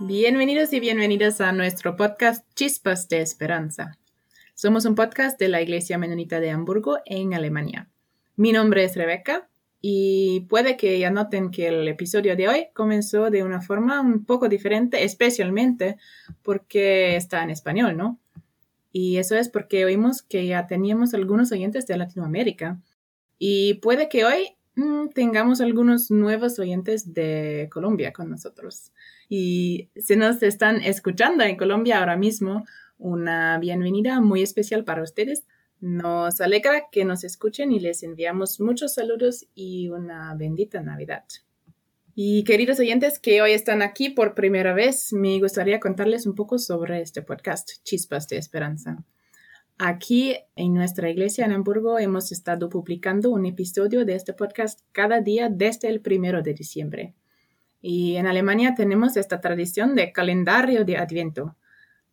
Bienvenidos y bienvenidas a nuestro podcast Chispas de Esperanza. Somos un podcast de la Iglesia Menonita de Hamburgo en Alemania. Mi nombre es Rebeca y puede que ya noten que el episodio de hoy comenzó de una forma un poco diferente, especialmente porque está en español, ¿no? Y eso es porque oímos que ya teníamos algunos oyentes de Latinoamérica. Y puede que hoy mm, tengamos algunos nuevos oyentes de Colombia con nosotros y si nos están escuchando en Colombia ahora mismo, una bienvenida muy especial para ustedes. Nos alegra que nos escuchen y les enviamos muchos saludos y una bendita Navidad. Y queridos oyentes que hoy están aquí por primera vez, me gustaría contarles un poco sobre este podcast, Chispas de Esperanza. Aquí en nuestra iglesia en Hamburgo hemos estado publicando un episodio de este podcast cada día desde el primero de diciembre. Y en Alemania tenemos esta tradición de calendario de Adviento.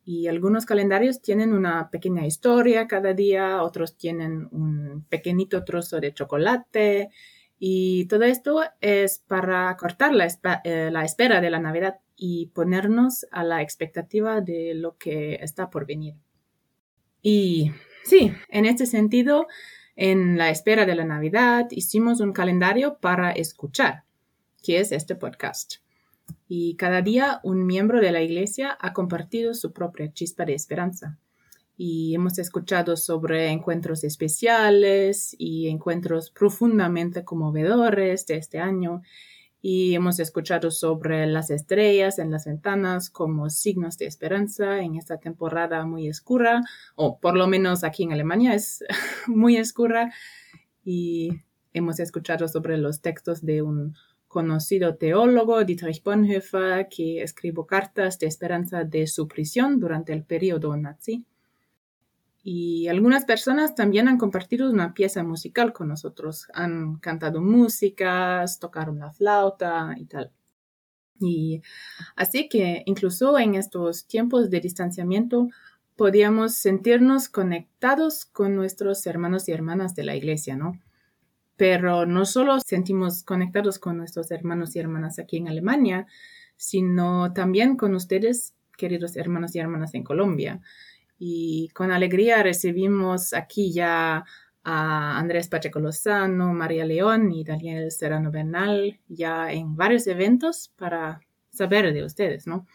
Y algunos calendarios tienen una pequeña historia cada día, otros tienen un pequeñito trozo de chocolate. Y todo esto es para cortar la, eh, la espera de la Navidad y ponernos a la expectativa de lo que está por venir. Y sí, en este sentido, en la espera de la Navidad hicimos un calendario para escuchar que es este podcast. Y cada día un miembro de la iglesia ha compartido su propia chispa de esperanza. Y hemos escuchado sobre encuentros especiales y encuentros profundamente conmovedores de este año. Y hemos escuchado sobre las estrellas en las ventanas como signos de esperanza en esta temporada muy oscura, o por lo menos aquí en Alemania es muy oscura. Y hemos escuchado sobre los textos de un conocido teólogo Dietrich Bonhoeffer, que escribió cartas de esperanza de su prisión durante el periodo nazi. Y algunas personas también han compartido una pieza musical con nosotros. Han cantado músicas, tocaron la flauta y tal. Y así que incluso en estos tiempos de distanciamiento podíamos sentirnos conectados con nuestros hermanos y hermanas de la iglesia, ¿no? pero no solo sentimos conectados con nuestros hermanos y hermanas aquí en Alemania, sino también con ustedes, queridos hermanos y hermanas en Colombia. Y con alegría recibimos aquí ya a Andrés Pacheco Lozano, María León y Daniel Serrano Bernal ya en varios eventos para saber de ustedes, ¿no?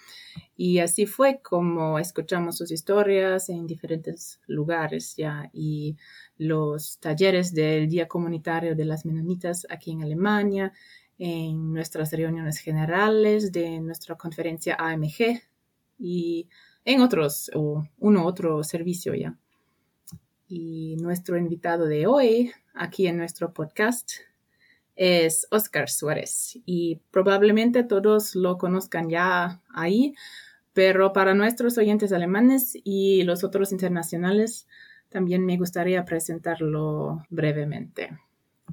Y así fue como escuchamos sus historias en diferentes lugares ya y los talleres del Día Comunitario de las Menonitas aquí en Alemania, en nuestras reuniones generales de nuestra conferencia AMG y en otros, o uno otro servicio ya. Y nuestro invitado de hoy, aquí en nuestro podcast, es Oscar Suárez y probablemente todos lo conozcan ya ahí, pero para nuestros oyentes alemanes y los otros internacionales también me gustaría presentarlo brevemente.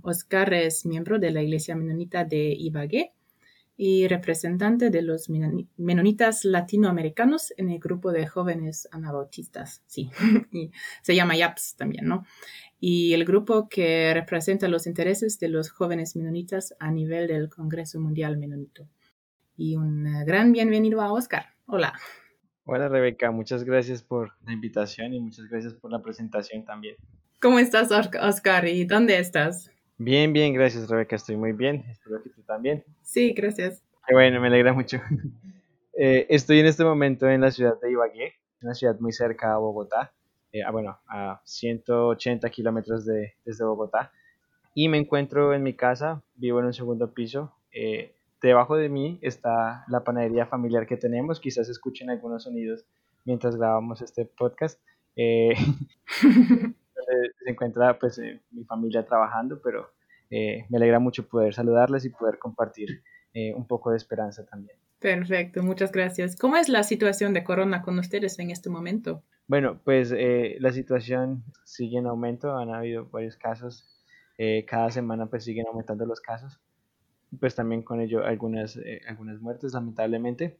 Oscar es miembro de la Iglesia Menonita de Ibagué y representante de los menonitas latinoamericanos en el grupo de jóvenes anabautistas. Sí, y se llama YAPS también, ¿no? Y el grupo que representa los intereses de los jóvenes menonitas a nivel del Congreso Mundial Menonito. Y un gran bienvenido a Oscar. Hola. Hola Rebeca, muchas gracias por la invitación y muchas gracias por la presentación también. ¿Cómo estás, Oscar? ¿Y dónde estás? Bien, bien, gracias Rebeca, estoy muy bien. Espero que tú también. Sí, gracias. Qué bueno, me alegra mucho. Eh, estoy en este momento en la ciudad de Ibagué, una ciudad muy cerca a Bogotá, eh, bueno, a 180 kilómetros de, desde Bogotá. Y me encuentro en mi casa, vivo en un segundo piso. Eh, debajo de mí está la panadería familiar que tenemos. Quizás escuchen algunos sonidos mientras grabamos este podcast. Eh, se encuentra pues eh, mi familia trabajando, pero eh, me alegra mucho poder saludarles y poder compartir un poco de esperanza también. Perfecto, muchas gracias. ¿Cómo es la situación de corona con ustedes en este momento? Bueno, pues la situación sigue en aumento, han habido varios casos, cada semana pues siguen aumentando los casos, pues también con ello algunas, algunas muertes lamentablemente.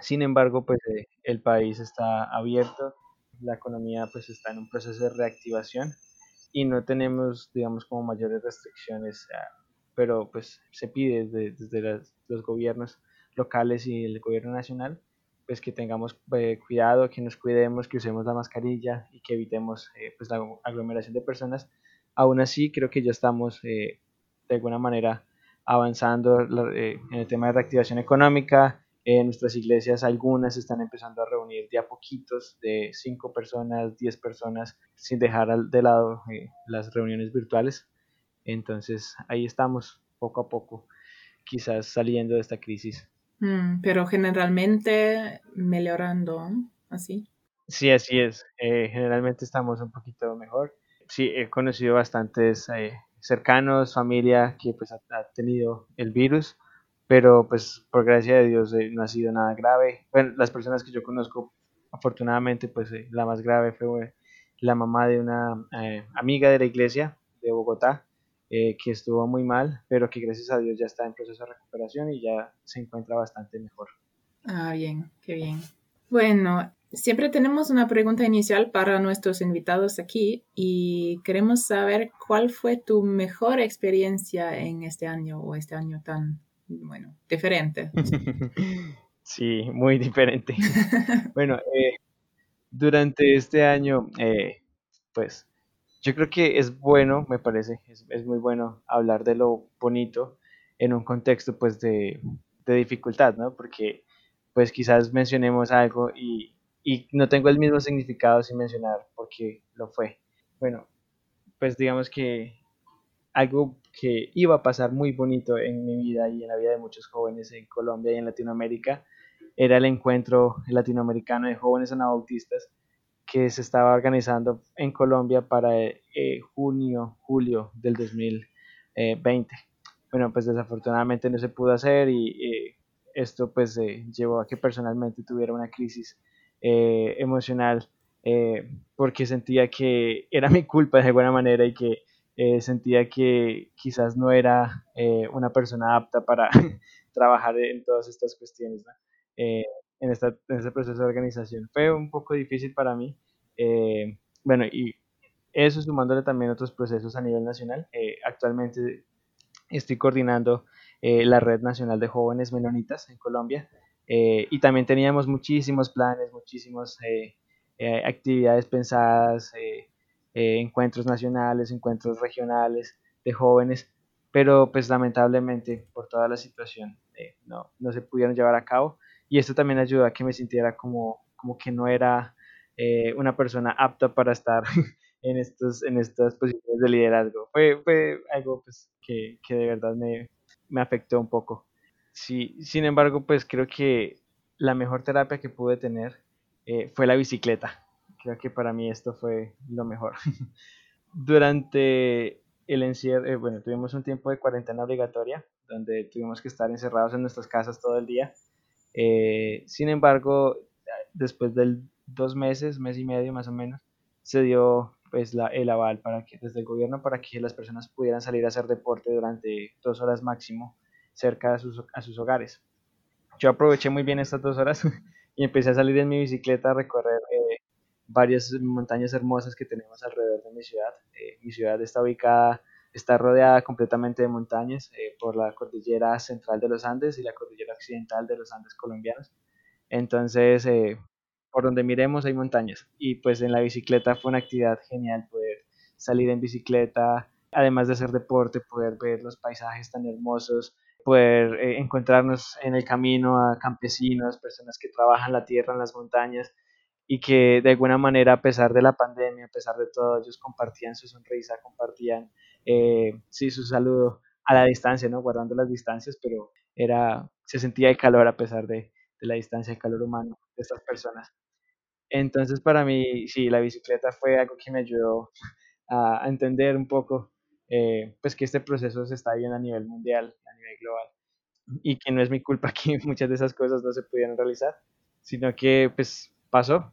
Sin embargo, pues el país está abierto, la economía pues está en un proceso de reactivación y no tenemos, digamos, como mayores restricciones, pero pues se pide desde, los gobiernos locales y el gobierno nacional, pues que tengamos eh, cuidado, que nos cuidemos, que usemos la mascarilla y que evitemos eh, pues la aglomeración de personas. Aún así, creo que ya estamos de alguna manera avanzando en el tema de reactivación económica, en nuestras iglesias algunas están empezando a reunir de a poquitos, de 5 personas, 10 personas, sin dejar de lado eh, las reuniones virtuales. Entonces ahí estamos, poco a poco, quizás saliendo de esta crisis. Mm, pero generalmente mejorando, ¿así? Sí, así es. Eh, generalmente estamos un poquito mejor. Sí, he conocido bastantes eh, cercanos, familia que pues ha tenido el virus pero pues por gracia de Dios eh, no ha sido nada grave. Bueno, las personas que yo conozco, afortunadamente, pues eh, la más grave fue la mamá de una eh, amiga de la iglesia de Bogotá, que estuvo muy mal, pero que gracias a Dios ya está en proceso de recuperación y ya se encuentra bastante mejor. Ah, bien, qué bien. Bueno, siempre tenemos una pregunta inicial para nuestros invitados aquí y queremos saber cuál fue tu mejor experiencia en este año o este año tan bueno, diferente. Sí, muy diferente. bueno, eh, durante este año, eh, pues yo creo que es bueno, me parece, es, muy bueno hablar de lo bonito en un contexto pues de, dificultad, ¿no? Porque pues quizás mencionemos algo y, y no tengo el mismo significado sin mencionar porque lo fue. Bueno, pues digamos que algo que iba a pasar muy bonito en mi vida y en la vida de muchos jóvenes en Colombia y en Latinoamérica era el encuentro latinoamericano de jóvenes anabautistas que se estaba organizando en Colombia para eh, junio, julio del 2020. Bueno, pues desafortunadamente no se pudo hacer y eh, esto pues eh, llevó a que personalmente tuviera una crisis emocional porque sentía que era mi culpa de alguna manera y que eh, sentía que quizás no era eh, una persona apta para trabajar en todas estas cuestiones, eh, en, esta, en, este proceso de organización. Fue un poco difícil para mí. bueno, y eso sumándole también otros procesos a nivel nacional. actualmente estoy coordinando la Red Nacional de Jóvenes Menonitas en Colombia y también teníamos muchísimos planes, muchísimas actividades pensadas, eh, encuentros nacionales, encuentros regionales de jóvenes, pero pues lamentablemente por toda la situación eh, no, no se pudieron llevar a cabo y esto también ayudó a que me sintiera como, como que no era eh, una persona apta para estar en, estos, en estas posiciones de liderazgo. Fue, fue algo pues, que, que, de verdad me, me afectó un poco. Sí, sin embargo, pues creo que la mejor terapia que pude tener fue la bicicleta creo que para mí esto fue lo mejor. Durante el encierro, eh, bueno, tuvimos un tiempo de cuarentena obligatoria, donde tuvimos que estar encerrados en nuestras casas todo el día. Eh, sin embargo, después de dos meses, mes y medio más o menos, se dio pues la, el aval para que desde el gobierno para que las personas pudieran salir a hacer deporte durante dos horas máximo cerca de sus, a sus hogares. Yo aproveché muy bien estas dos horas y empecé a salir en mi bicicleta a recorrer eh, varias montañas hermosas que tenemos alrededor de mi ciudad. Eh, mi ciudad está ubicada, está rodeada completamente de montañas eh, por la cordillera central de los Andes y la cordillera occidental de los Andes colombianos. Entonces, eh, por donde miremos hay montañas. Y pues en la bicicleta fue una actividad genial poder salir en bicicleta, además de hacer deporte, poder ver los paisajes tan hermosos, poder encontrarnos en el camino a campesinos, personas que trabajan la tierra en las montañas y que de alguna manera, a pesar de la pandemia, a pesar de todo, ellos compartían su sonrisa, compartían, eh, sí, su saludo a la distancia, ¿no? Guardando las distancias, pero era, se sentía el calor a pesar de, de la distancia, el calor humano de estas personas. Entonces, para mí, sí, la bicicleta fue algo que me ayudó a, entender un poco, eh, pues que este proceso se está viendo a nivel mundial, a nivel global, y que no es mi culpa que muchas de esas cosas no se pudieran realizar, sino que, pues, pasó,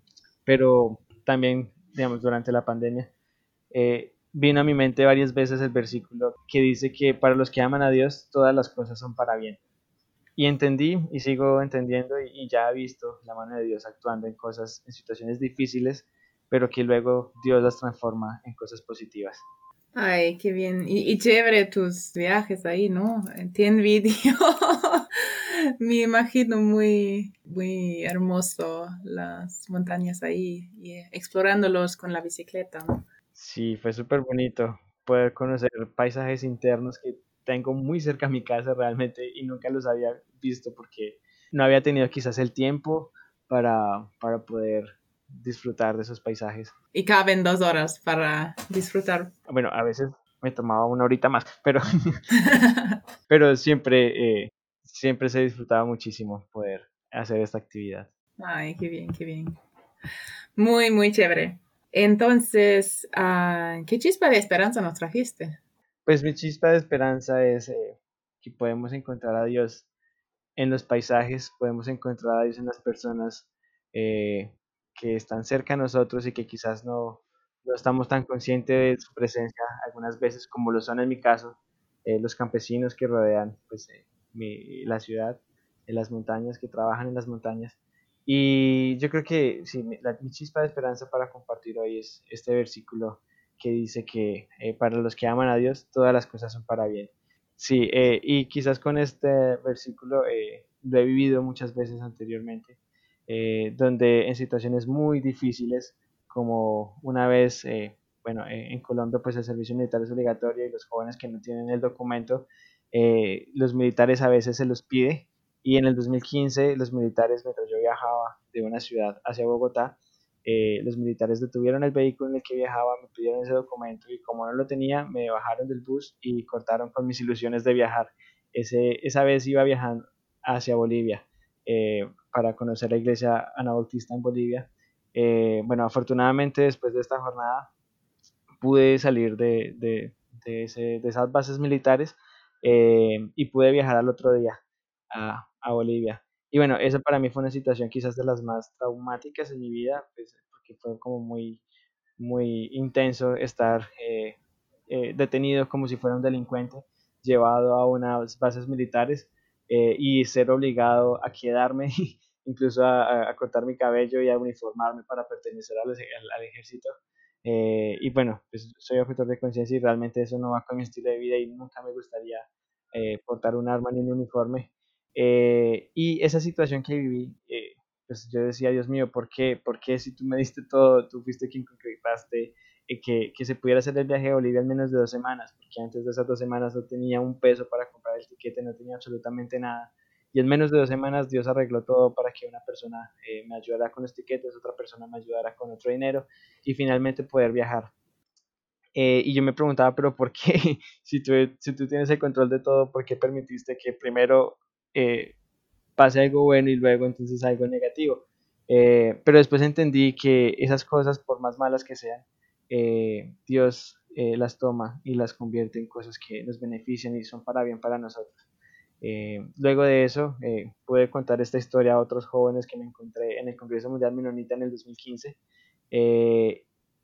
pero también, digamos, durante la pandemia, eh, vino a mi mente varias veces el versículo que dice que para los que aman a Dios, todas las cosas son para bien. Y entendí y sigo entendiendo y, ya he visto la mano de Dios actuando en cosas, en situaciones difíciles, pero que luego Dios las transforma en cosas positivas. Ay, qué bien. Y, chévere tus viajes ahí, ¿no? Te envidio. Me imagino muy, muy hermoso las montañas ahí y explorándolos con la bicicleta. Sí, fue súper bonito poder conocer paisajes internos que tengo muy cerca a mi casa realmente y nunca los había visto porque no había tenido quizás el tiempo para, para poder disfrutar de esos paisajes. Y caben dos horas para disfrutar. Bueno, a veces me tomaba una horita más, pero, pero siempre, eh, siempre se disfrutaba muchísimo poder hacer esta actividad. Ay, qué bien, qué bien. Muy, muy chévere. Entonces, ah, ¿qué chispa de esperanza nos trajiste? Pues mi chispa de esperanza es eh, que podemos encontrar a Dios en los paisajes, podemos encontrar a Dios en las personas, eh, que están cerca de nosotros y que quizás no, no estamos tan conscientes de su presencia algunas veces como lo son en mi caso eh, los campesinos que rodean pues, eh, la ciudad, en las montañas, que trabajan en las montañas. Y yo creo que sí, mi, chispa de esperanza para compartir hoy es este versículo que dice que eh, para los que aman a Dios todas las cosas son para bien. Sí, y quizás con este versículo lo he vivido muchas veces anteriormente eh, donde en situaciones muy difíciles, como una vez, eh, bueno, eh, en Colombia pues el servicio militar es obligatorio y los jóvenes que no tienen el documento, los militares a veces se los pide y en el 2015 los militares, mientras yo viajaba de una ciudad hacia Bogotá, los militares detuvieron el vehículo en el que viajaba, me pidieron ese documento y como no lo tenía, me bajaron del bus y cortaron con mis ilusiones de viajar. Ese, esa vez iba viajando hacia Bolivia para conocer la iglesia anabautista en Bolivia. Eh, bueno, afortunadamente después de esta jornada pude salir de, esas bases militares eh, y pude viajar al otro día a, Bolivia. Y bueno, esa para mí fue una situación quizás de las más traumáticas en mi vida, pues, porque fue como muy, muy intenso estar detenido como si fuera un delincuente, llevado a unas bases militares eh, y ser obligado a quedarme, incluso a, cortar mi cabello y a uniformarme para pertenecer al, al, ejército. Eh, y bueno, pues soy objetor de conciencia y realmente eso no va con mi estilo de vida y nunca me gustaría eh, portar un arma ni un uniforme. y esa situación que viví, pues yo decía, Dios mío, ¿por qué? ¿Por qué si tú me diste todo, tú fuiste quien concretaste que, que, se pudiera hacer el viaje a Bolivia en menos de dos semanas, porque antes de esas dos semanas no tenía un peso para comprar el tiquete, no tenía absolutamente nada. Y en menos de dos semanas Dios arregló todo para que una persona eh, me ayudara con los tiquetes, otra persona me ayudara con otro dinero y finalmente poder viajar. Eh, y yo me preguntaba, pero ¿por qué? si, tú, si tú tienes el control de todo, ¿por qué permitiste que primero eh, pase algo bueno y luego entonces algo negativo? pero después entendí que esas cosas, por más malas que sean, eh, Dios eh, las toma y las convierte en cosas que nos benefician y son para bien para nosotros. Eh, luego de eso, pude contar esta historia a otros jóvenes que me encontré en el Congreso Mundial Menonita en el 2015.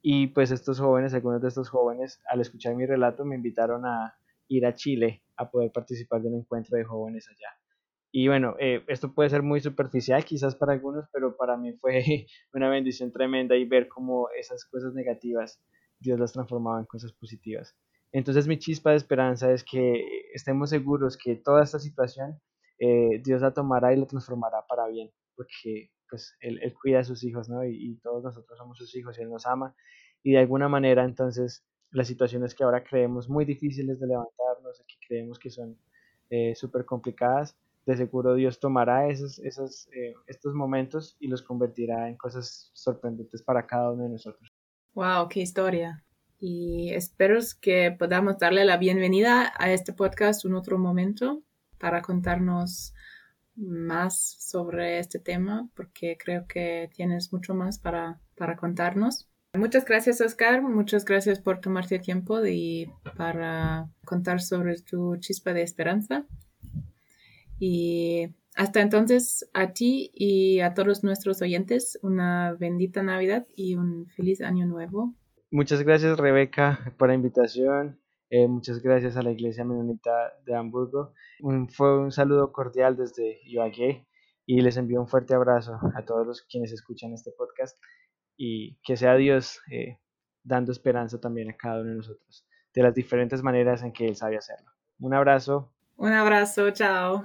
y pues estos jóvenes, algunos de estos jóvenes, al escuchar mi relato, me invitaron a ir a Chile a poder participar de un encuentro de jóvenes allá. Y bueno, esto puede ser muy superficial quizás para algunos, pero para mí fue una bendición tremenda y ver cómo esas cosas negativas Dios las transformaba en cosas positivas. Entonces mi chispa de esperanza es que estemos seguros que toda esta situación eh, Dios la tomará y la transformará para bien, porque pues Él, cuida a sus hijos, ¿no? Y, y, todos nosotros somos sus hijos y Él nos ama. Y de alguna manera entonces las situaciones que ahora creemos muy difíciles de levantarnos, que creemos que son eh, súper complicadas, de seguro Dios tomará esos, esos, eh, estos momentos y los convertirá en cosas sorprendentes para cada uno de nosotros. Wow, qué historia. Y espero que podamos darle la bienvenida a este podcast un otro momento para contarnos más sobre este tema, porque creo que tienes mucho más para, para contarnos. Muchas gracias, Oscar. Muchas gracias por tomarte tiempo y para contar sobre tu chispa de esperanza. Y hasta entonces, a ti y a todos nuestros oyentes, una bendita Navidad y un feliz año nuevo. Muchas gracias, Rebeca, por la invitación. Eh, muchas gracias a la Iglesia Menonita de Hamburgo. Fue un saludo cordial desde Ibagué y les envío un fuerte abrazo a todos los quienes escuchan este podcast y que sea Dios eh, dando esperanza también a cada uno de nosotros. de las diferentes maneras en que él sabe hacerlo. Un abrazo. Un abrazo, chao.